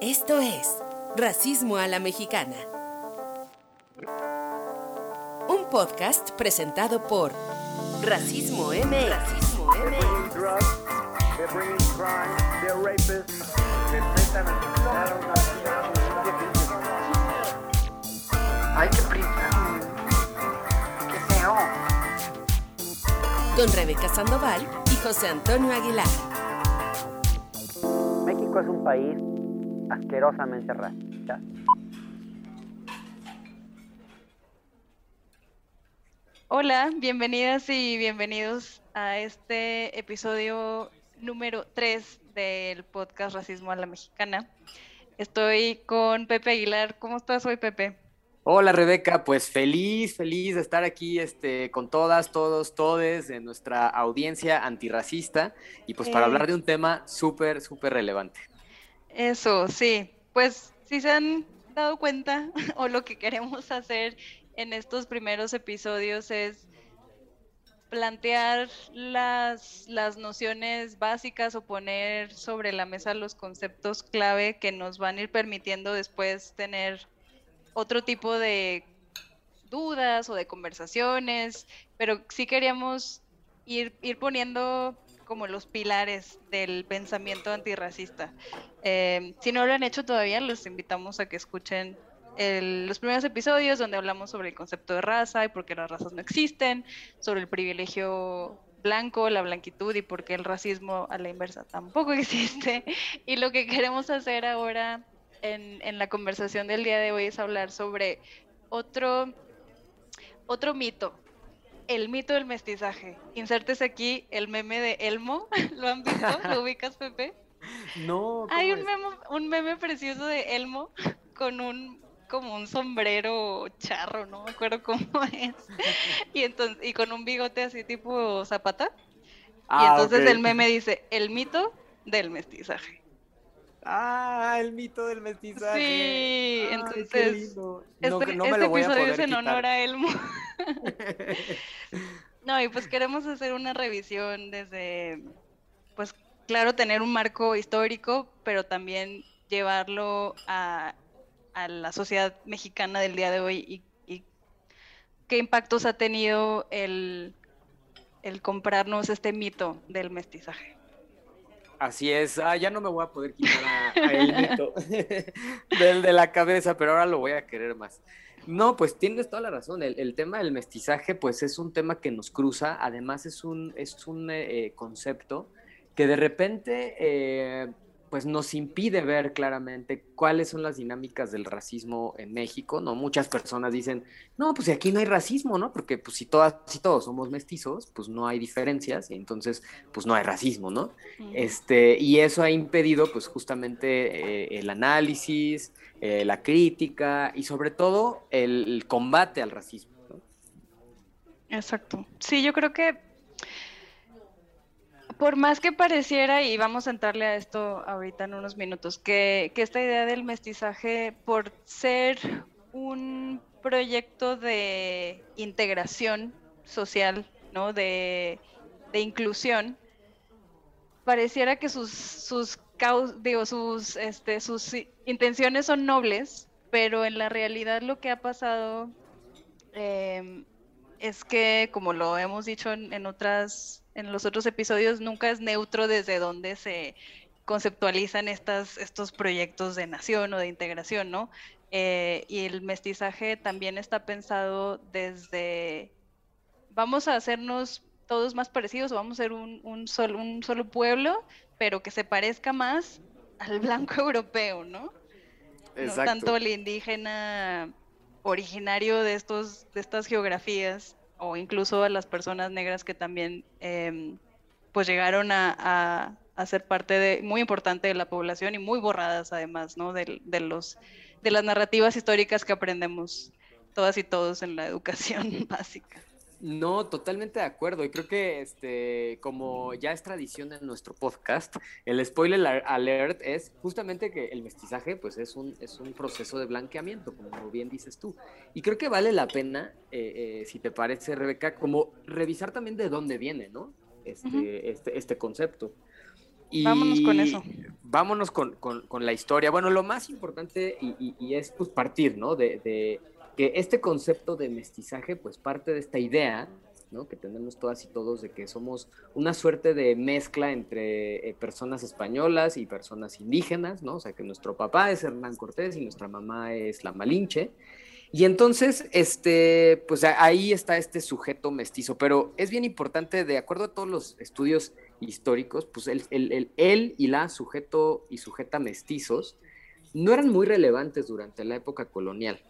Esto es Racismo a la Mexicana. Un podcast presentado por Racismo M. Racismo M. Hay que prisa. Qué feo. Con Rebeca Sandoval y José Antonio Aguilar. México es un país asquerosamente racista. Hola, bienvenidas y bienvenidos a este episodio número 3 del podcast Racismo a la Mexicana. Estoy con Pepe Aguilar. ¿Cómo estás hoy, Pepe? Hola Rebeca, pues feliz, feliz de estar aquí este, con todas, todos, todes de nuestra audiencia antirracista y pues para Eh. hablar de un tema súper, súper relevante. Eso, sí. Pues si se han dado cuenta o lo que queremos hacer en estos primeros episodios es plantear las, las nociones básicas o poner sobre la mesa los conceptos clave que nos van a ir permitiendo después tener otro tipo de dudas o de conversaciones, pero sí queríamos ir, ir poniendo como los pilares del pensamiento antirracista. Eh, si no lo han hecho todavía, los invitamos a que escuchen los primeros episodios donde hablamos sobre el concepto de raza y por qué las razas no existen, sobre el privilegio blanco, la blanquitud y por qué el racismo a la inversa tampoco existe. Y lo que queremos hacer ahora en, en la conversación del día de hoy es hablar sobre otro, otro mito, el mito del mestizaje. Insertes aquí el meme de Elmo, ¿lo han visto? ¿Lo ubicas, Pepe? No, Hay un meme, un meme precioso de Elmo con un como un sombrero charro, no me acuerdo cómo es. Y entonces y con un bigote así tipo zapata. y entonces el meme dice, "El mito del mestizaje." Ah, el mito del mestizaje. Sí, Ay, entonces. Este, No, no me este lo voy a episodio poder es en quitar. honor a Elmo. No, y pues queremos hacer una revisión desde, pues claro, tener un marco histórico, pero también llevarlo a, a la sociedad mexicana del día de hoy y, y qué impactos ha tenido el, el comprarnos este mito del mestizaje. Así es, ah, ya no me voy a poder quitar a, a el mito del de la cabeza, pero ahora lo voy a querer más. No, pues tienes toda la razón. El, tema del mestizaje, pues es un tema que nos cruza. Además, es un, es un eh, concepto que de repente, eh, pues nos impide ver claramente cuáles son las dinámicas del racismo en México. No, muchas personas dicen, no, pues aquí no hay racismo, ¿no? Porque pues si todas, si todos somos mestizos, pues no hay diferencias y entonces, pues no hay racismo, ¿no? Este, y eso ha impedido, pues, justamente eh, el análisis, eh, la crítica y sobre todo el, el combate al racismo. ¿no? Exacto. Sí, yo creo que por más que pareciera, y vamos a entrarle a esto ahorita en unos minutos, que, que esta idea del mestizaje, por ser un proyecto de integración social, ¿no? De, de inclusión, pareciera que sus, sus, digo, sus, este, sus intenciones son nobles, pero en la realidad lo que ha pasado em, es que, como lo hemos dicho en, en otras, en los otros episodios, nunca es neutro desde donde se conceptualizan estas, estos proyectos de nación o de integración, ¿no? Eh, y el mestizaje también está pensado desde vamos a hacernos todos más parecidos o vamos a ser un, un, sol- un solo pueblo, pero que se parezca más al blanco europeo, ¿no? No tanto el indígena originario de estos, de estas geografías, o incluso a las personas negras que también em, pues llegaron a, a- ser parte de, muy importante de la población y muy borradas además, ¿no? Del- De, los, de las narrativas históricas que aprendemos todas y todos en la educación básica. No, totalmente de acuerdo. Y creo que este, como ya es tradición en nuestro podcast, el spoiler al- alert es justamente que el mestizaje, pues es un, es un proceso de blanqueamiento, como bien dices tú. Y creo que vale la pena, eh, eh, si te parece, Rebeca, como revisar también de dónde viene, ¿no? Este, este, este concepto. Y Vámonos con eso. vámonos con, la historia. Bueno, lo más importante y, es pues partir, ¿no? De, de, que este concepto de mestizaje pues parte de esta idea que tenemos todas y todos de que somos una suerte de mezcla entre eh, personas españolas y personas indígenas, ¿no? O sea, que nuestro papá es Hernán Cortés y nuestra mamá es la Malinche. Y entonces, este, pues ahí está este sujeto mestizo, pero es bien importante, de acuerdo a todos los estudios históricos, pues el, el, él y la sujeto y sujeta mestizos no eran muy relevantes durante la época colonial.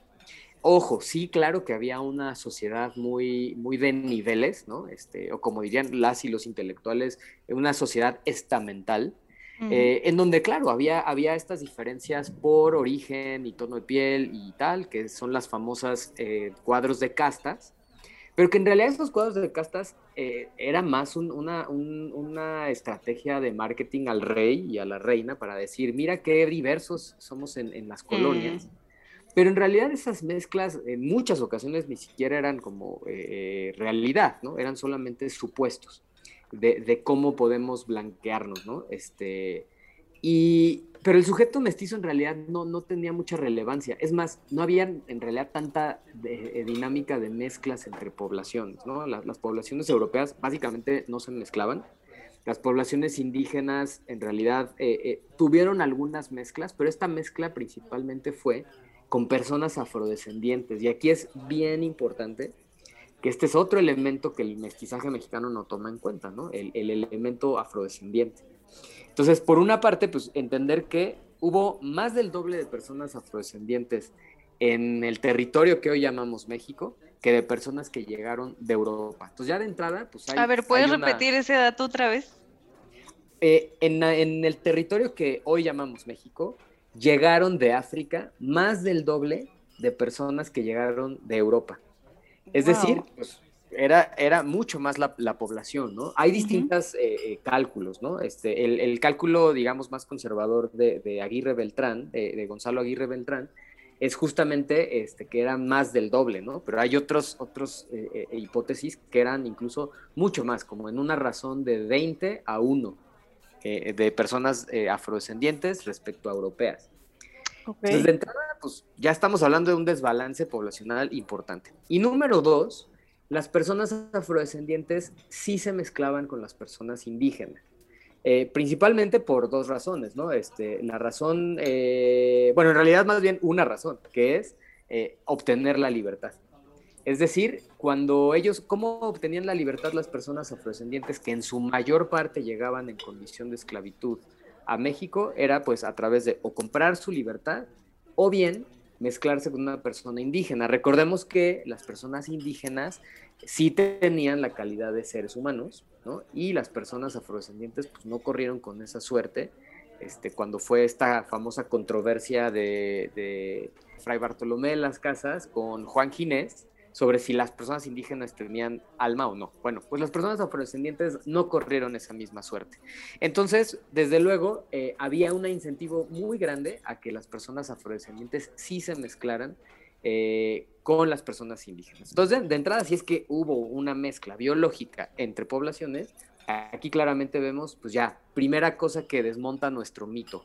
Ojo, sí, claro que había una sociedad muy, muy de niveles, ¿no? Este, o como dirían las y los intelectuales, una sociedad estamental, eh, en donde, claro, había, había estas diferencias por origen y tono de piel y tal, que son las famosas eh, cuadros de castas, pero que en realidad estos cuadros de castas eh, era más una, una, estrategia de marketing al rey y a la reina para decir, mira qué diversos somos en, las colonias. Pero en realidad esas mezclas en muchas ocasiones ni siquiera eran como eh, realidad, ¿no? Eran solamente supuestos de, cómo podemos blanquearnos, ¿no? Este, y, pero el sujeto mestizo en realidad no, no tenía mucha relevancia. Es más, no había en realidad tanta eh, dinámica de mezclas entre poblaciones, ¿no? Las, poblaciones europeas básicamente no se mezclaban. Las poblaciones indígenas en realidad eh, tuvieron algunas mezclas, pero esta mezcla principalmente fue con personas afrodescendientes. Y aquí es bien importante que este es otro elemento que el mestizaje mexicano no toma en cuenta, ¿no? El, elemento afrodescendiente. Entonces, por una parte, pues entender que hubo más del doble de personas afrodescendientes en el territorio que hoy llamamos México que de personas que llegaron de Europa. Entonces, ya de entrada, pues hay... A ver, ¿puedes repetir ese dato otra vez? Eh, en, en el territorio que hoy llamamos México, llegaron de África más del doble de personas que llegaron de Europa. Es decir, pues, era, era mucho más la, población, ¿no? Hay distintos eh, eh, cálculos, ¿no? Este, el, cálculo, digamos, más conservador de, Aguirre Beltrán, de, Gonzalo Aguirre Beltrán, es justamente este, que eran más del doble, ¿no? Pero hay otros, otros eh, hipótesis que eran incluso mucho más, como en una razón de 20 a 1 eh, de personas eh, afrodescendientes respecto a europeas. Entonces, de entrada, pues ya estamos hablando de un desbalance poblacional importante. Y número dos, las personas afrodescendientes sí se mezclaban con las personas indígenas. Eh, principalmente por dos razones, ¿no? Este, la razón, bueno, en realidad más bien una razón, que es obtener la libertad. Es decir, cuando ellos, ¿cómo obtenían la libertad las personas afrodescendientes que en su mayor parte llegaban en condición de esclavitud a México? Era pues a través de o comprar su libertad o bien mezclarse con una persona indígena. Recordemos que las personas indígenas sí tenían la calidad de seres humanos, ¿no? Y las personas afrodescendientes pues no corrieron con esa suerte. Este, cuando fue esta famosa controversia de, de Fray Bartolomé de las Casas con Juan Ginés, sobre si las personas indígenas tenían alma o no. Bueno, pues las personas afrodescendientes no corrieron esa misma suerte. Entonces, desde luego, eh, había un incentivo muy grande a que las personas afrodescendientes sí se mezclaran eh, con las personas indígenas. Entonces, de, entrada, si es que hubo una mezcla biológica entre poblaciones, aquí claramente vemos, pues ya, primera cosa que desmonta nuestro mito,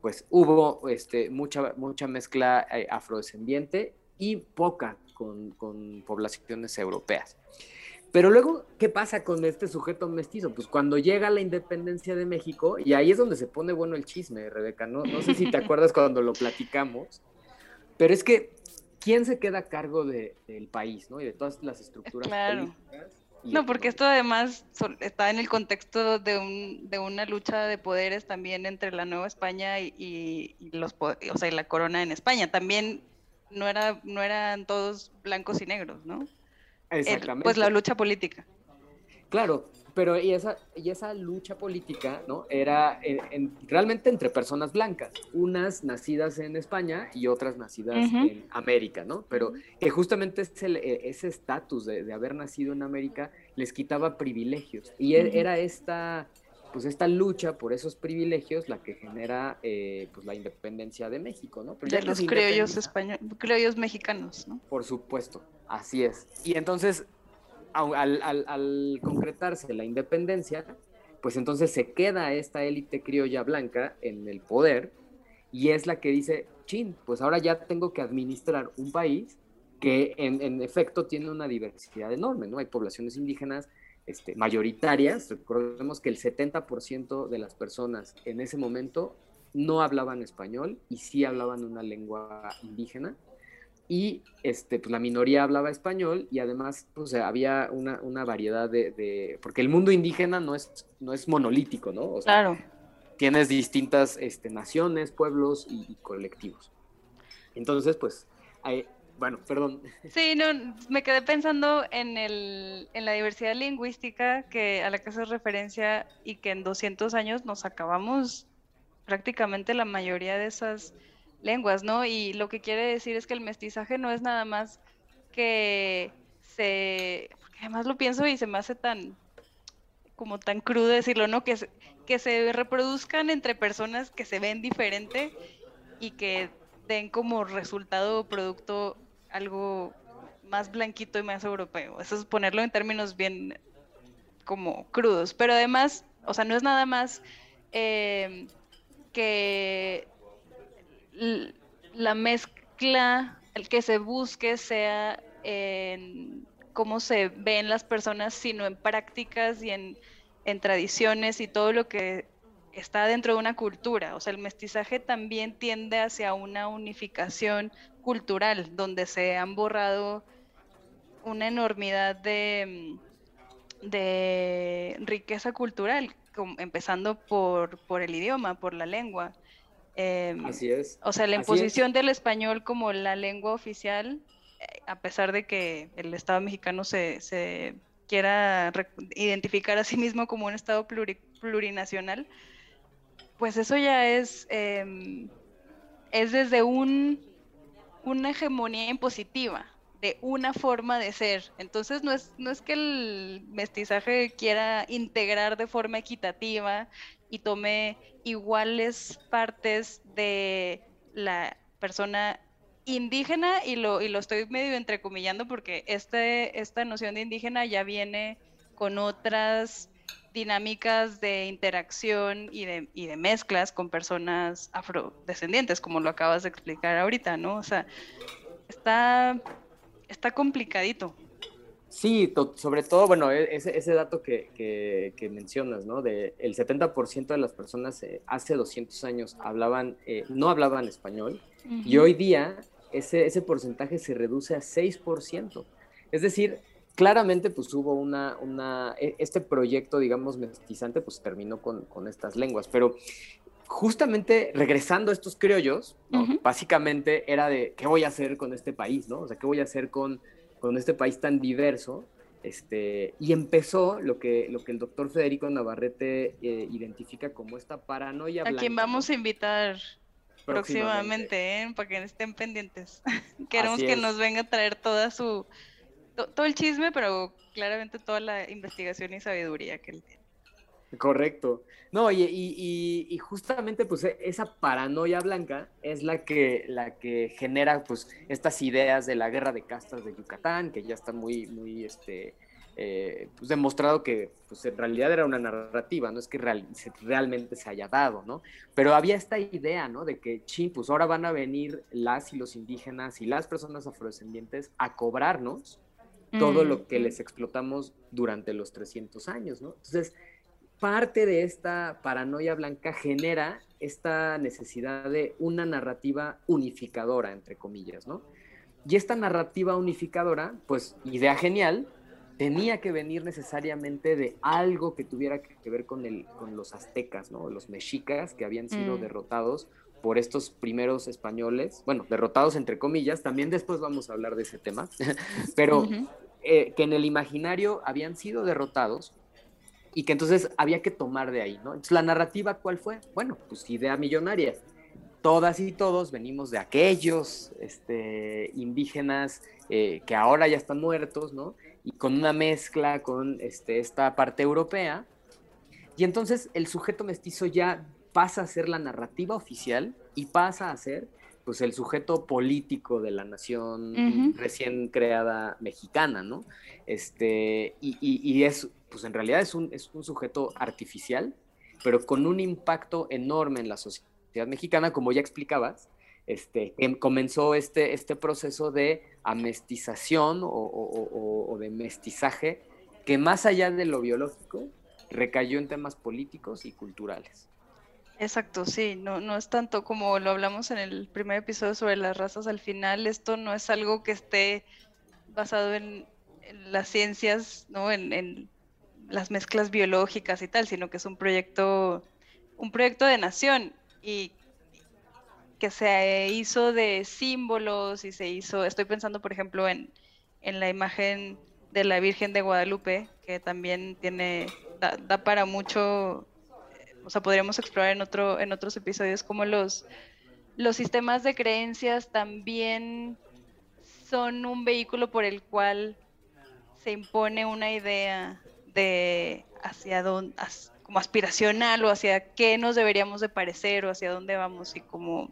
pues hubo este, mucha, mucha mezcla eh, afrodescendiente y poca con, poblaciones europeas. Pero luego, ¿qué pasa con este sujeto mestizo? Pues cuando llega la independencia de México, y ahí es donde se pone bueno el chisme, Rebeca, no, no sé si te acuerdas cuando lo platicamos, pero es que, ¿quién se queda a cargo del país, ¿no? Y de todas las estructuras políticas. No, porque esto además está en el contexto de, un, de, una lucha de poderes también entre la Nueva España y, los, o sea, la corona en España. También no, era, no eran todos blancos y negros, ¿no? Exactamente. pues la lucha política. Claro, pero y esa, y esa lucha política, ¿no? Era realmente entre personas blancas, unas nacidas en España y otras nacidas en América, ¿no? Pero que justamente ese, ese estatus de, haber nacido en América les quitaba privilegios. Y e, era esta pues esta lucha por esos privilegios la que genera eh, pues la independencia de México, ¿no? de los criollos españoles, criollos mexicanos, ¿no? Por supuesto, así es. Y entonces, al, concretarse la independencia, pues entonces se queda esta élite criolla blanca en el poder y es la que dice, chin, pues ahora ya tengo que administrar un país que en, efecto tiene una diversidad enorme, ¿no? Hay poblaciones indígenas este, mayoritarias, recordemos que el 70% de las personas en ese momento no hablaban español y sí hablaban una lengua indígena, y este, pues la minoría hablaba español y además pues, había una, una variedad de, porque el mundo indígena no es, no es monolítico, ¿no? claro. Tienes distintas este, naciones, pueblos y, colectivos. Entonces, pues, hay, bueno, perdón. Sí, no, me quedé pensando en, el, en la diversidad lingüística que, a la que hace referencia y que en 200 años nos acabamos prácticamente la mayoría de esas lenguas, ¿no? Y lo que quiere decir es que el mestizaje no es nada más que se, porque además lo pienso y se me hace tan, como tan crudo decirlo, ¿no? Que se, que se reproduzcan entre personas que se ven diferente y que den como resultado o producto algo más blanquito y más europeo. Eso es ponerlo en términos bien como crudos. Pero además, o sea, no es nada más eh, que la mezcla, el que se busque sea en cómo se ven las personas, sino en prácticas y en, tradiciones y todo lo que está dentro de una cultura. O sea, el mestizaje también tiende hacia una unificación cultural, donde se han borrado una enormidad de, de riqueza cultural, empezando por, por el idioma, por la lengua. Em, Así es. O sea, la imposición del español como la lengua oficial, eh, a pesar de que el Estado mexicano se, quiera identificar a sí mismo como un Estado plurinacional, pues eso ya es, em, es desde un, una hegemonía impositiva de una forma de ser. Entonces no es, no es que el mestizaje quiera integrar de forma equitativa y tome iguales partes de la persona indígena y lo, y lo estoy medio entrecomillando porque este, esta noción de indígena ya viene con otras dinámicas de interacción y de, y de mezclas con personas afrodescendientes, como lo acabas de explicar ahorita, ¿no? O sea, está, está complicadito. Sí, sobre todo, bueno, e, ese, ese dato que, que, mencionas, ¿no? De el 70% de las personas eh, hace 200 años hablaban, eh, no hablaban español y hoy día ese, ese porcentaje se reduce a 6%. Es decir, claramente pues hubo una, una e, este proyecto, digamos, mestizante, pues terminó con, con estas lenguas, pero justamente regresando a estos criollos, básicamente era de, ¿qué voy a hacer con este país, no? O sea, ¿qué voy a hacer con con este país tan diverso, este, y empezó lo que, lo que el doctor Federico Navarrete eh, identifica como esta paranoia. A quien vamos a invitar próximamente, ¿eh? para que estén pendientes. Queremos que nos venga a traer toda su, todo el chisme, pero claramente toda la investigación y sabiduría que él tiene. Correcto. No, y, justamente pues e, esa paranoia blanca es la que, la que genera pues estas ideas de la guerra de castas de Yucatán, que ya está muy, muy este, eh, pues demostrado que pues en realidad era una narrativa, no es que realmente se haya dado, ¿no? Pero había esta idea, ¿no? De que, sí, pues ahora van a venir las y los indígenas y las personas afrodescendientes a cobrarnos todo lo que les explotamos durante los 300 años, ¿no? Entonces, parte de esta paranoia blanca genera esta necesidad de una narrativa unificadora, entre comillas, ¿no? Y esta narrativa unificadora, pues idea genial, tenía que venir necesariamente de algo que tuviera que ver con, el, con los aztecas, ¿no? Los mexicas que habían sido mm. derrotados por estos primeros españoles, bueno, derrotados entre comillas, también después vamos a hablar de ese tema, pero eh, que en el imaginario habían sido derrotados y que entonces había que tomar de ahí, ¿no? Entonces, la narrativa, ¿cuál fue? Bueno, pues idea millonaria. Todas y todos venimos de aquellos este, indígenas eh, que ahora ya están muertos, ¿no? Y con una mezcla con este, esta parte europea. Y entonces el sujeto mestizo ya pasa a ser la narrativa oficial y pasa a ser pues el sujeto político de la nación recién creada mexicana, ¿no? Este, y, y, es pues en realidad es un, es un sujeto artificial, pero con un impacto enorme en la sociedad mexicana, como ya explicabas, este, comenzó este, este proceso de amestización o, de mestizaje que más allá de lo biológico recayó en temas políticos y culturales. Exacto, sí, no, no es tanto como lo hablamos en el primer episodio sobre las razas al final, esto no es algo que esté basado en, las ciencias, ¿no? En, las mezclas biológicas y tal, sino que es un proyecto, un proyecto de nación y que se hizo de símbolos y se hizo, estoy pensando por ejemplo en, en la imagen de la Virgen de Guadalupe, que también tiene, da, para mucho, o sea, podríamos explorar en, otro, en otros episodios como los, los sistemas de creencias también son un vehículo por el cual se impone una idea de hacia dónde, como aspiracional o hacia qué nos deberíamos de parecer o hacia dónde vamos y como,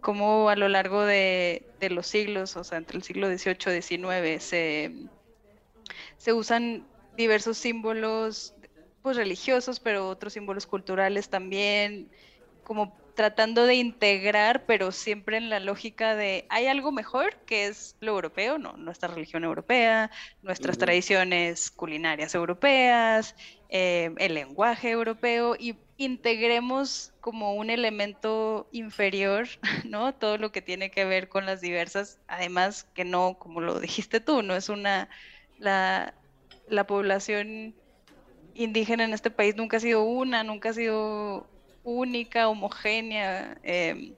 como a lo largo de, los siglos, o sea, entre el siglo XVIII y XIX, se, se usan diversos símbolos pues religiosos, pero otros símbolos culturales también, como tratando de integrar, pero siempre en la lógica de hay algo mejor que es lo europeo, no, nuestra religión europea, nuestras tradiciones culinarias europeas, eh, el lenguaje europeo y integremos como un elemento inferior, ¿no? Todo lo que tiene que ver con las diversas, además que no, como lo dijiste tú, no es una, la, la población indígena en este país nunca ha sido una, nunca ha sido única, homogénea. Em,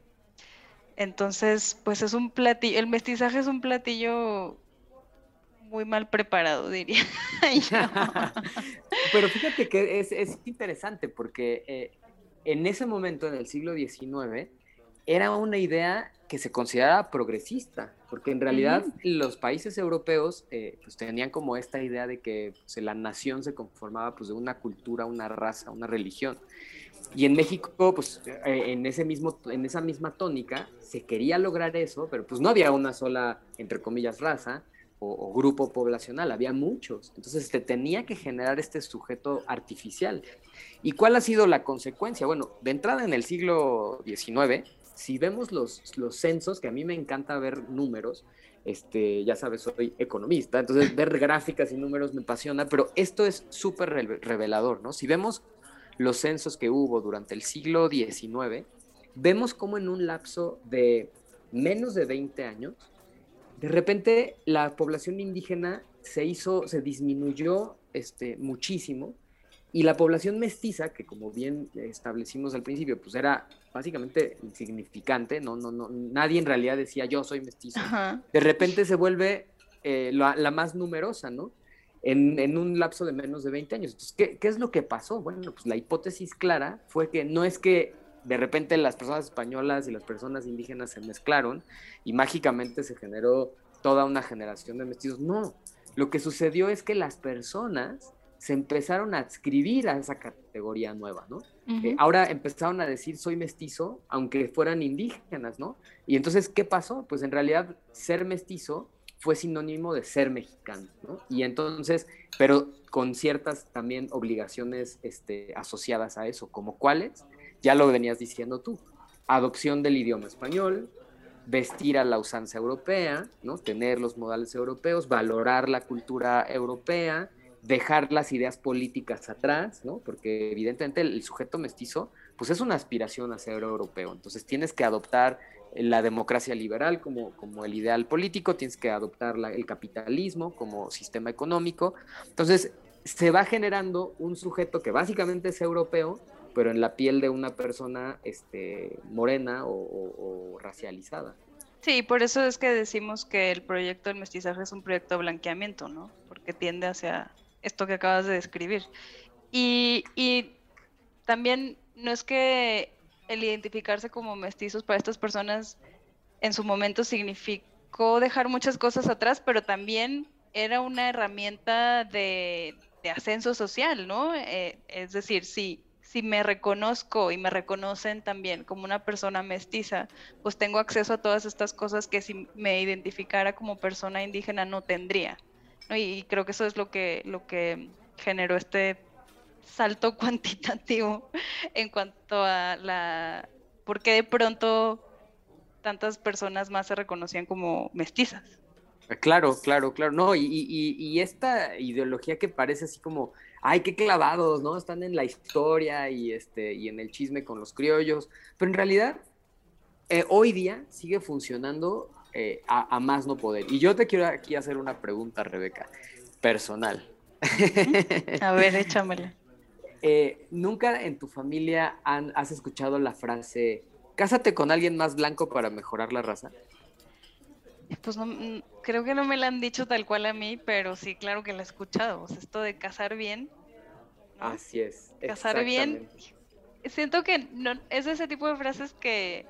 entonces, pues es un platillo, el mestizaje es un platillo muy mal preparado, diría. Pero fíjate que es, interesante porque eh, en ese momento, en el siglo XIX, era una idea que se consideraba progresista, porque en realidad los países europeos eh, pues tenían como esta idea de que pues, la nación se conformaba pues, de una cultura, una raza, una religión. Y en México, pues eh, en, ese mismo, en esa misma tónica, se quería lograr eso, pero pues no había una sola, entre comillas, raza o, grupo poblacional, había muchos. Entonces se tenía que generar este sujeto artificial. ¿Y cuál ha sido la consecuencia? Bueno, de entrada en el siglo XIX, si vemos los, los censos, que a mí me encanta ver números, este, ya sabes, soy economista, entonces ver gráficas y números me apasiona, pero esto es súper revelador, ¿no? Si vemos los censos que hubo durante el siglo XIX, vemos como en un lapso de menos de 20 años, de repente la población indígena se hizo, se disminuyó este, muchísimo y la población mestiza, que como bien establecimos al principio, pues era básicamente insignificante, no, no, no, nadie en realidad decía yo soy mestizo. De repente se vuelve eh, la, más numerosa, ¿no? en, un lapso de menos de 20 años. Entonces, ¿qué, ¿qué, es lo que pasó? Bueno, pues la hipótesis clara fue que no es que de repente las personas españolas y las personas indígenas se mezclaron y mágicamente se generó toda una generación de mestizos. No, lo que sucedió es que las personas se empezaron a adscribir a esa categoría nueva, ¿no? Eh, ahora empezaron a decir soy mestizo, aunque fueran indígenas, ¿no? Y entonces, ¿qué pasó? Pues en realidad ser mestizo fue sinónimo de ser mexicano, ¿no? Y entonces, pero con ciertas también obligaciones este, asociadas a eso, como cuáles, ya lo venías diciendo tú, adopción del idioma español, vestir a la usanza europea, ¿no? Tener los modales europeos, valorar la cultura europea, dejar las ideas políticas atrás, ¿no? Porque evidentemente el, sujeto mestizo, pues es una aspiración a ser europeo, entonces tienes que adoptar la democracia liberal como, como el ideal político, tienes que adoptar el capitalismo como sistema económico. Entonces, se va generando un sujeto que básicamente es europeo, pero en la piel de una persona este, morena o, racializada. Sí, por eso es que decimos que el proyecto del mestizaje es un proyecto de blanqueamiento, ¿no? Porque tiende hacia esto que acabas de describir. Y, y también no es que el identificarse como mestizos para estas personas en su momento significó dejar muchas cosas atrás, pero también era una herramienta de, ascenso social, ¿no? Eh, es decir, si, si me reconozco y me reconocen también como una persona mestiza, pues tengo acceso a todas estas cosas que si me identificara como persona indígena no tendría. Y, creo que eso es lo que, lo que generó este salto cuantitativo en cuanto a la por qué de pronto tantas personas más se reconocían como mestizas. Claro, claro, claro. No, y, y, esta ideología que parece así como, ay, qué clavados, ¿no? Están en la historia y, este, y en el chisme con los criollos. Pero en realidad, eh, hoy día sigue funcionando eh, a, más no poder. Y yo te quiero aquí hacer una pregunta, Rebeca, personal. A ver, échamela. Eh, ¿Nunca en tu familia has escuchado la frase, cásate con alguien más blanco para mejorar la raza? Pues no, mm, creo que no me la han dicho tal cual a mí, pero sí, claro que la he escuchado. esto de casar bien. Así es. Casar bien. Siento que no, es ese tipo de frases que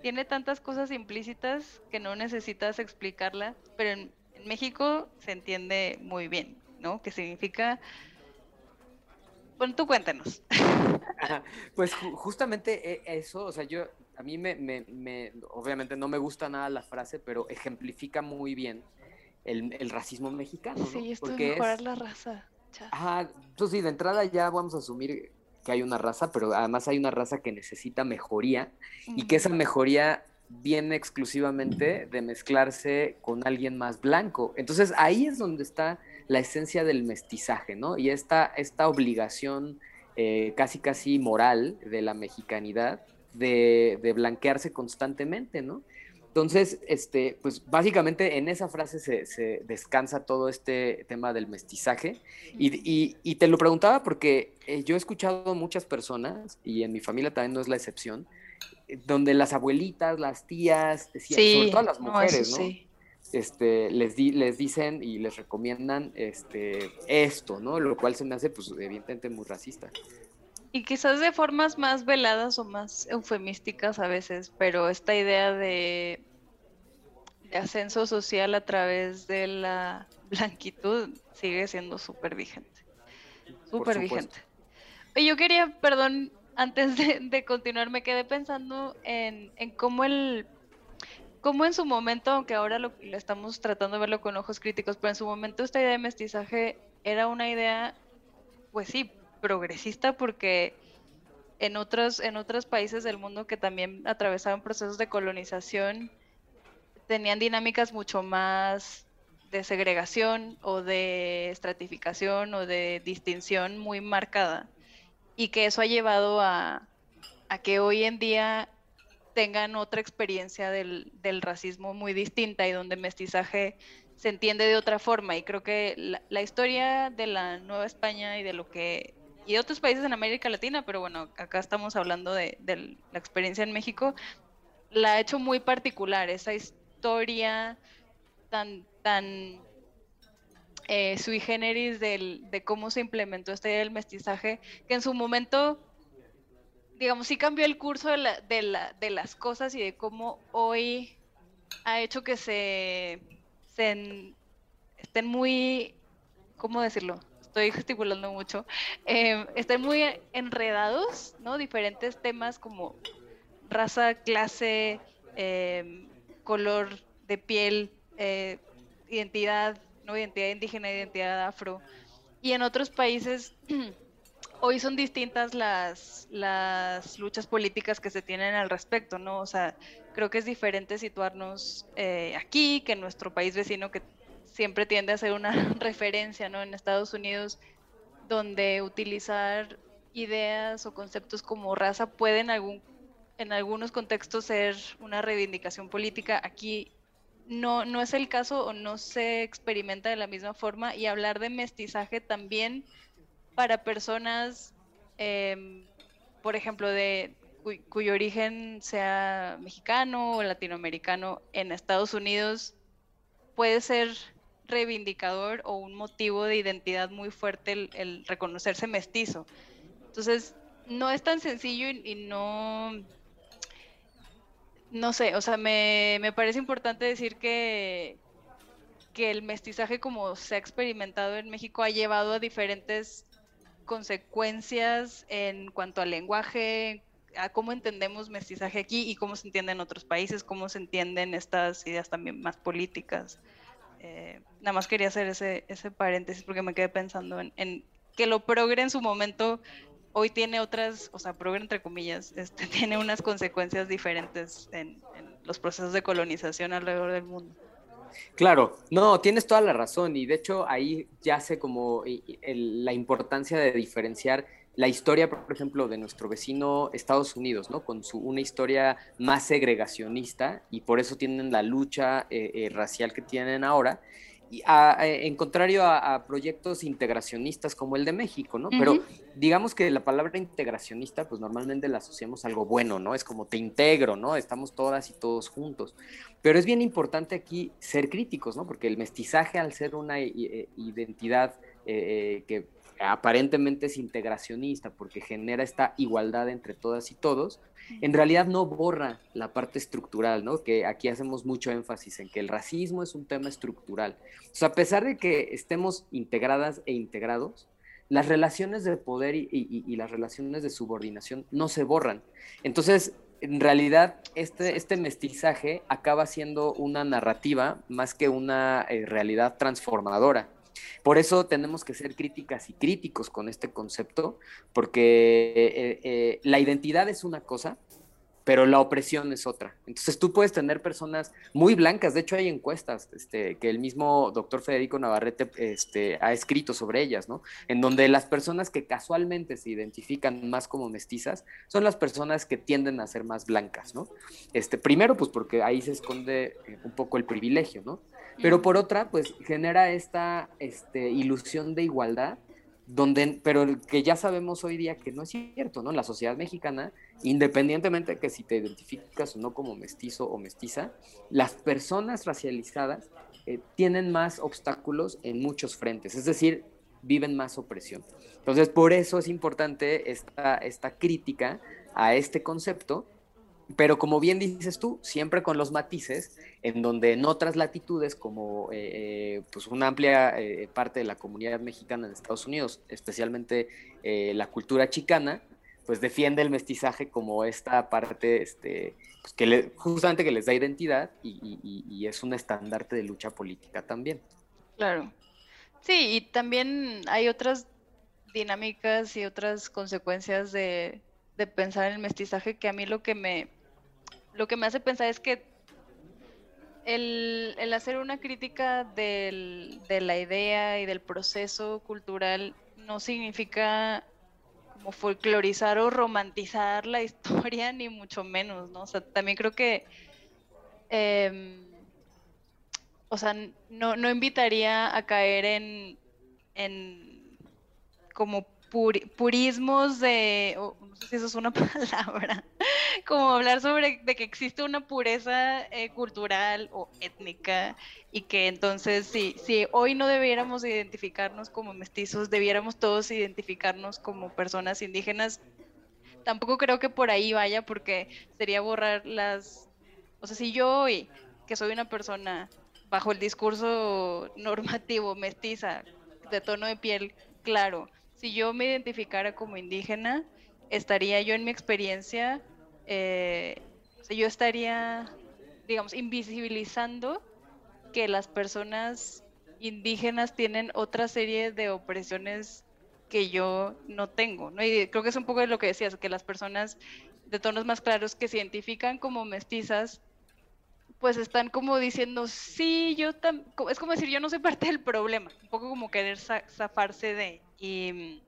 tiene tantas cosas implícitas que no necesitas explicarla, pero en, México se entiende muy bien, ¿no? Que significa... Bueno, tú cuéntanos. Pues justamente e, eso, o sea, yo, a mí me, me, obviamente no me gusta nada la frase, pero ejemplifica muy bien el, racismo mexicano. Sí, esto Porque mejorar la raza. Ajá, entonces sí, de entrada ya vamos a asumir que hay una raza, pero además hay una raza que necesita mejoría y que esa mejoría viene exclusivamente de mezclarse con alguien más blanco. Entonces ahí es donde está la esencia del mestizaje, ¿no? Y esta, esta obligación eh, casi casi moral de la mexicanidad de, de blanquearse constantemente, ¿no? Entonces, este, pues básicamente en esa frase se, descansa todo este tema del mestizaje. Y, te lo preguntaba porque eh, yo he escuchado muchas personas, y en mi familia también no es la excepción, eh, donde las abuelitas, las tías, sobre todo las mujeres, ¿no? Este, les, di, les dicen y les recomiendan este, esto, ¿no? Lo cual se me hace, pues, evidentemente muy racista. Y quizás de formas más veladas o más eufemísticas a veces, pero esta idea de, ascenso social a través de la blanquitud sigue siendo súper vigente. Súper vigente. Y yo quería, perdón, antes de, continuar, me quedé pensando en, cómo el cómo en su momento, aunque ahora lo, lo, estamos tratando de verlo con ojos críticos, pero en su momento esta idea de mestizaje era una idea, pues sí, progresista porque en otros, en otros países del mundo que también atravesaban procesos de colonización, tenían dinámicas mucho más de segregación o de estratificación o de distinción muy marcada y que eso ha llevado a, que hoy en día tengan otra experiencia del, racismo muy distinta y donde mestizaje se entiende de otra forma. Y creo que la historia de la Nueva España y de lo que y otros países en América Latina, pero bueno, acá estamos hablando de, la experiencia en México, la ha hecho muy particular, esa historia tan, tan eh, sui generis de cómo se implementó este del mestizaje, que en su momento, digamos, sí cambió el curso de, la, de, la, de las cosas y de cómo hoy ha hecho que se, se estén muy, ¿cómo decirlo? Estoy gesticulando mucho, eh, están muy enredados, ¿no? Diferentes temas como raza, clase, em, color de piel, eh, identidad, ¿no? Identidad indígena, identidad afro. Y en otros países hoy son distintas las, las luchas políticas que se tienen al respecto, ¿no? O sea, creo que es diferente situarnos eh, aquí que en nuestro país vecino que siempre tiende a ser una referencia, ¿no? En Estados Unidos, donde utilizar ideas o conceptos como raza pueden algún, en algunos contextos ser una reivindicación política. Aquí no, no es el caso o no se experimenta de la misma forma y hablar de mestizaje también para personas, em, por ejemplo, de cuyo origen sea mexicano o latinoamericano en Estados Unidos, puede ser reivindicador o un motivo de identidad muy fuerte el, reconocerse mestizo. Entonces, no es tan sencillo y, no, no sé, o sea, me, me, parece importante decir que, que el mestizaje como se ha experimentado en México ha llevado a diferentes consecuencias en cuanto al lenguaje, a cómo entendemos mestizaje aquí y cómo se entiende en otros países, cómo se entienden estas ideas también más políticas. Eh, nada más quería hacer ese, ese paréntesis porque me quedé pensando en, que lo progre en su momento hoy tiene otras, o sea, progre entre comillas, este, tiene unas consecuencias diferentes en, los procesos de colonización alrededor del mundo. Claro, no, tienes toda la razón y de hecho ahí ya sé como la importancia de diferenciar la historia, por ejemplo, de nuestro vecino Estados Unidos, ¿no? Con su, una historia más segregacionista y por eso tienen la lucha eh, eh, racial que tienen ahora, y en contrario a, proyectos integracionistas como el de México, ¿no? Pero digamos que la palabra integracionista, pues normalmente la asociamos a algo bueno, ¿no? Es como te integro, ¿no? Estamos todas y todos juntos. Pero es bien importante aquí ser críticos, ¿no? Porque el mestizaje, al ser una eh, identidad que aparentemente es integracionista porque genera esta igualdad entre todas y todos, en realidad no borra la parte estructural, ¿no? Que aquí hacemos mucho énfasis en que el racismo es un tema estructural. O sea, a pesar de que estemos integradas e integrados, las relaciones de poder y, las relaciones de subordinación no se borran. Entonces, en realidad, este, este mestizaje acaba siendo una narrativa más que una eh, realidad transformadora. Por eso tenemos que ser críticas y críticos con este concepto, porque eh, eh, la identidad es una cosa, pero la opresión es otra. Entonces tú puedes tener personas muy blancas, de hecho hay encuestas este, que el mismo doctor Federico Navarrete este, ha escrito sobre ellas, ¿no? En donde las personas que casualmente se identifican más como mestizas son las personas que tienden a ser más blancas, ¿no? Este, primero, pues porque ahí se esconde eh, un poco el privilegio, ¿no? Pero por otra, pues genera esta este, ilusión de igualdad, donde, pero que ya sabemos hoy día que no es cierto, ¿no? La sociedad mexicana, independientemente de que si te identificas o no como mestizo o mestiza, las personas racializadas eh, tienen más obstáculos en muchos frentes, es decir, viven más opresión. Entonces, por eso es importante esta, esta crítica a este concepto pero como bien dices tú, siempre con los matices, en donde en otras latitudes, como eh, eh, pues una amplia eh, parte de la comunidad mexicana en Estados Unidos, especialmente la cultura chicana, pues defiende el mestizaje como esta parte este, pues que justamente que les da identidad y, y, es un estandarte de lucha política también. Claro. Sí, y también hay otras dinámicas y otras consecuencias de, de pensar en el mestizaje que a mí lo que me lo que me hace pensar es que el, hacer una crítica de la idea y del proceso cultural no significa como folclorizar o romantizar la historia, ni mucho menos, ¿no? O sea, también creo que, em, o sea, no, no, invitaría a caer en, en como purismos de, no sé si eso es una palabra, como hablar sobre de que existe una pureza eh, cultural o étnica y que entonces si, si hoy no debiéramos identificarnos como mestizos, debiéramos todos identificarnos como personas indígenas, tampoco creo que por ahí vaya porque sería borrar las, o sea, si yo hoy, que soy una persona bajo el discurso normativo, mestiza, de tono de piel claro, si yo me identificara como indígena, estaría yo en mi experiencia, eh, yo estaría, digamos, invisibilizando que las personas indígenas tienen otra serie de opresiones que yo no tengo, ¿no? Y creo que es un poco de lo que decías, que las personas de tonos más claros que se identifican como mestizas, pues están como diciendo, sí, yo también, es como decir, yo no soy parte del problema, un poco como querer zafarse de, y,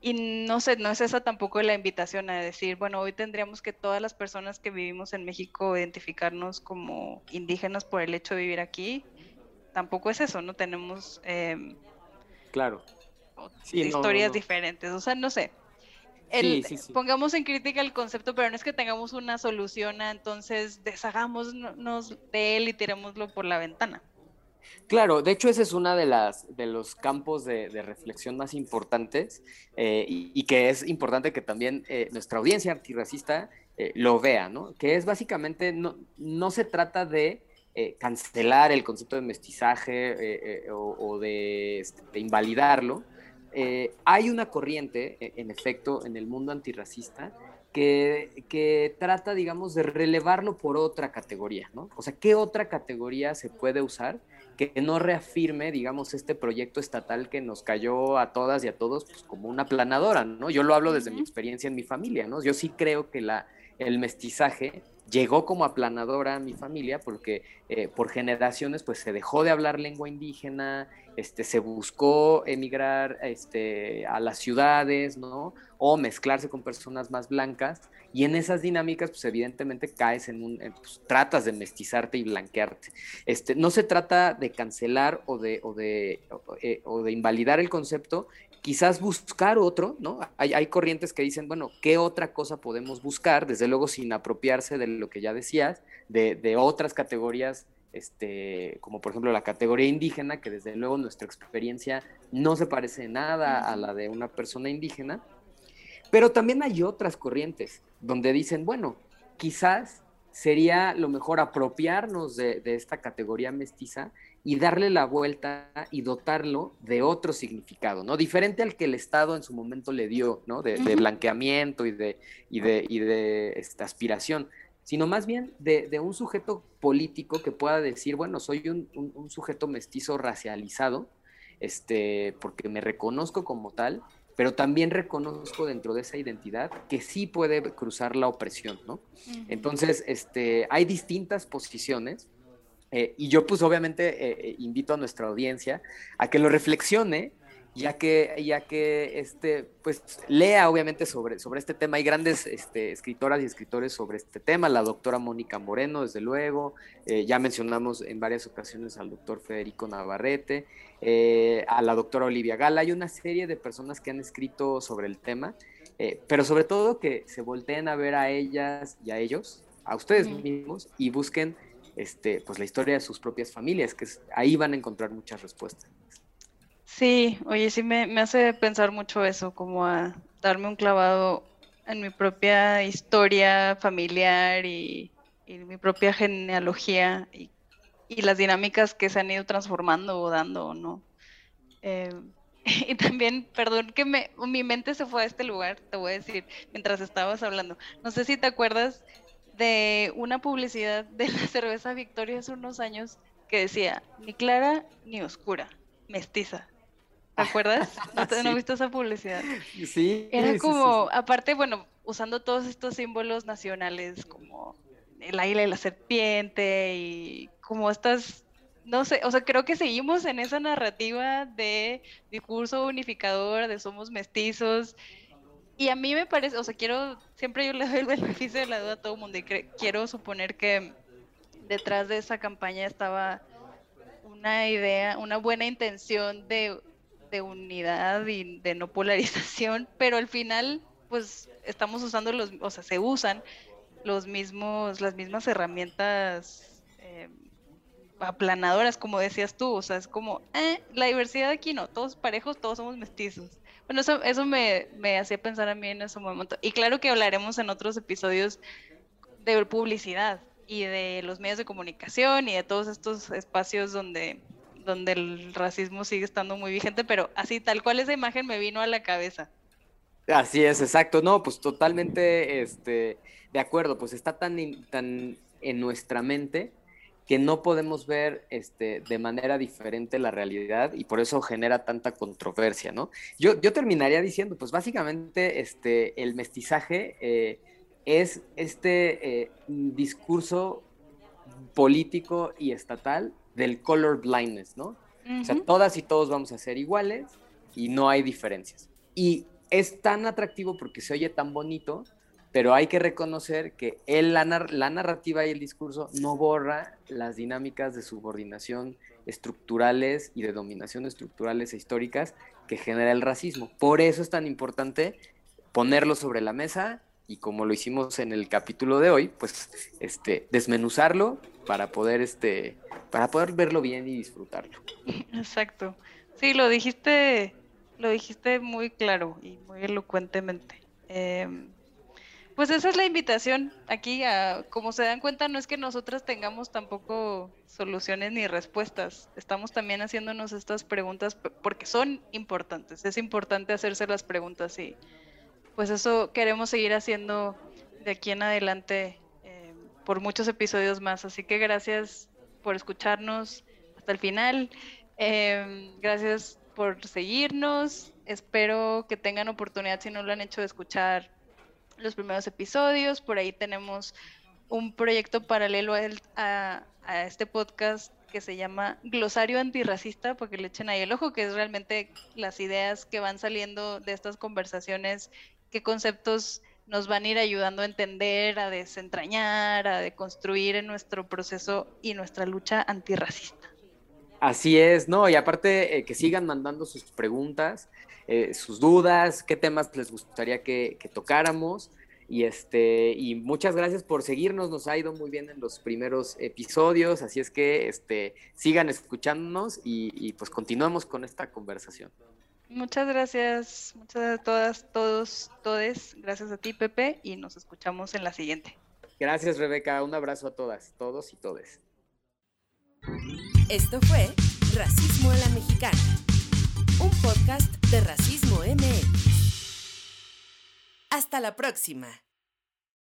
y no sé, no es esa tampoco la invitación a decir, bueno, hoy tendríamos que todas las personas que vivimos en México identificarnos como indígenas por el hecho de vivir aquí. Tampoco es eso, no tenemos... Em, claro. historias diferentes, o sea, no sé. Pongamos en crítica el concepto, pero no es que tengamos una solución, entonces deshagámonos de él y tirémoslo por la ventana. Claro, de hecho ese es uno de, las, de los campos de, reflexión más importantes eh, y, que es importante que también eh, nuestra audiencia antirracista eh, lo vea, ¿no? Que es básicamente, no, no se trata de cancelar el concepto de mestizaje o, de, este, de, invalidarlo. hay una corriente, en efecto, en el mundo antirracista que, que, trata, digamos, de relevarlo por otra categoría, ¿no? O sea, ¿qué otra categoría se puede usar que no reafirme, digamos, este proyecto estatal que nos cayó a todas y a todos pues, como una planadora, ¿no? Yo lo hablo desde mi experiencia en mi familia, ¿no? Yo sí creo que la, el mestizaje llegó como aplanadora a mi familia porque eh, por generaciones pues se dejó de hablar lengua indígena, este, se buscó emigrar este, a las ciudades, ¿no? O mezclarse con personas más blancas y en esas dinámicas pues evidentemente caes en un, pues, tratas de mestizarte y blanquearte. Este, no se trata de cancelar o de, o de, eh, o de invalidar el concepto, quizás buscar otro, ¿no? Hay, hay, corrientes que dicen, bueno, ¿qué otra cosa podemos buscar? Desde luego sin apropiarse de lo que ya decías, de, de, otras categorías, este, como por ejemplo la categoría indígena, que desde luego nuestra experiencia no se parece nada a la de una persona indígena, pero también hay otras corrientes donde dicen, bueno, quizás sería lo mejor apropiarnos de, de esta categoría mestiza y darle la vuelta y dotarlo de otro significado, ¿no? Diferente al que el Estado en su momento le dio, ¿no? De, de blanqueamiento y de, y de, y de esta aspiración, sino más bien de, un sujeto político que pueda decir, bueno, soy un, un, un, sujeto mestizo racializado, este, porque me reconozco como tal, pero también reconozco dentro de esa identidad que sí puede cruzar la opresión, ¿no? Uh -huh. Entonces, este, hay distintas posiciones eh, y yo pues obviamente eh, eh, invito a nuestra audiencia a que lo reflexione, ya que, ya que este, pues lea obviamente sobre, sobre este tema. Hay grandes este, escritoras y escritores sobre este tema, la doctora Mónica Moreno, desde luego, eh, ya mencionamos en varias ocasiones al doctor Federico Navarrete, eh, a la doctora Olivia Gala, hay una serie de personas que han escrito sobre el tema, eh, pero sobre todo que se volteen a ver a ellas y a ellos, a ustedes mismos, y busquen este, pues la historia de sus propias familias, que ahí van a encontrar muchas respuestas. Sí, oye, sí me, me, hace pensar mucho eso, como a darme un clavado en mi propia historia familiar y, mi propia genealogía y, las dinámicas que se han ido transformando o dando, ¿no? Eh, y también, perdón que me, mi mente se fue a este lugar, te voy a decir, mientras estabas hablando. No sé si te acuerdas de una publicidad de la cerveza Victoria hace unos años que decía, ni clara ni oscura, mestiza. ¿Te acuerdas? ¿No, te, sí. ¿no viste esa publicidad? Sí. Era sí, como, sí, aparte, bueno, usando todos estos símbolos nacionales como el águila y la serpiente y como estas, no sé, o sea, creo que seguimos en esa narrativa de discurso unificador, de somos mestizos. Y a mí me parece, o sea, quiero, siempre yo le doy el beneficio de la duda a todo el mundo y quiero suponer que detrás de esa campaña estaba una idea, una buena intención de de unidad y de no polarización, pero al final, pues estamos usando los, o sea, se usan los mismos, las mismas herramientas eh, aplanadoras, como decías tú, o sea, es como, eh, la diversidad aquí no, todos parejos, todos somos mestizos. Bueno, eso, eso me, me hacía pensar a mí en ese momento. Y claro que hablaremos en otros episodios de publicidad y de los medios de comunicación y de todos estos espacios donde donde el racismo sigue estando muy vigente, pero así tal cual esa imagen me vino a la cabeza. Así es, exacto. No, pues totalmente este, de acuerdo, pues está tan, tan en nuestra mente que no podemos ver este, de manera diferente la realidad y por eso genera tanta controversia, ¿no? Yo, yo terminaría diciendo, pues básicamente este, el mestizaje eh, es este eh, discurso político y estatal del color blindness, ¿no? Uh -huh. O sea, todas y todos vamos a ser iguales y no hay diferencias. Y es tan atractivo porque se oye tan bonito, pero hay que reconocer que el, la, la, narrativa y el discurso no borra las dinámicas de subordinación estructurales y de dominación estructurales e históricas que genera el racismo. Por eso es tan importante ponerlo sobre la mesa y como lo hicimos en el capítulo de hoy, pues este, desmenuzarlo para poder, este, para poder verlo bien y disfrutarlo. Exacto. Sí, lo dijiste, lo dijiste muy claro y muy elocuentemente. Eh, pues esa es la invitación aquí. A, como se dan cuenta, no es que nosotras tengamos tampoco soluciones ni respuestas. Estamos también haciéndonos estas preguntas porque son importantes. Es importante hacerse las preguntas y pues eso queremos seguir haciendo de aquí en adelante por muchos episodios más. Así que gracias por escucharnos, hasta el final. Em, gracias por seguirnos. Espero que tengan oportunidad, si no lo han hecho, de escuchar los primeros episodios. Por ahí tenemos un proyecto paralelo a, a este podcast que se llama Glosario Antirracista, porque le echen ahí el ojo, que es realmente las ideas que van saliendo de estas conversaciones, qué conceptos nos van a ir ayudando a entender, a desentrañar, a deconstruir en nuestro proceso y nuestra lucha antirracista. Así es, no, y aparte eh, que sigan mandando sus preguntas, eh, sus dudas, qué temas les gustaría que, tocáramos. Y este, y muchas gracias por seguirnos, nos ha ido muy bien en los primeros episodios, así es que este, sigan escuchándonos y, y pues continuamos con esta conversación. Muchas gracias, muchas gracias a todas, todos, todes. Gracias a ti, Pepe, y nos escuchamos en la siguiente. Gracias, Rebeca. Un abrazo a todas, todos y todes. Esto fue Racismo a la Mexicana, un podcast de Racismo MX. Hasta la próxima.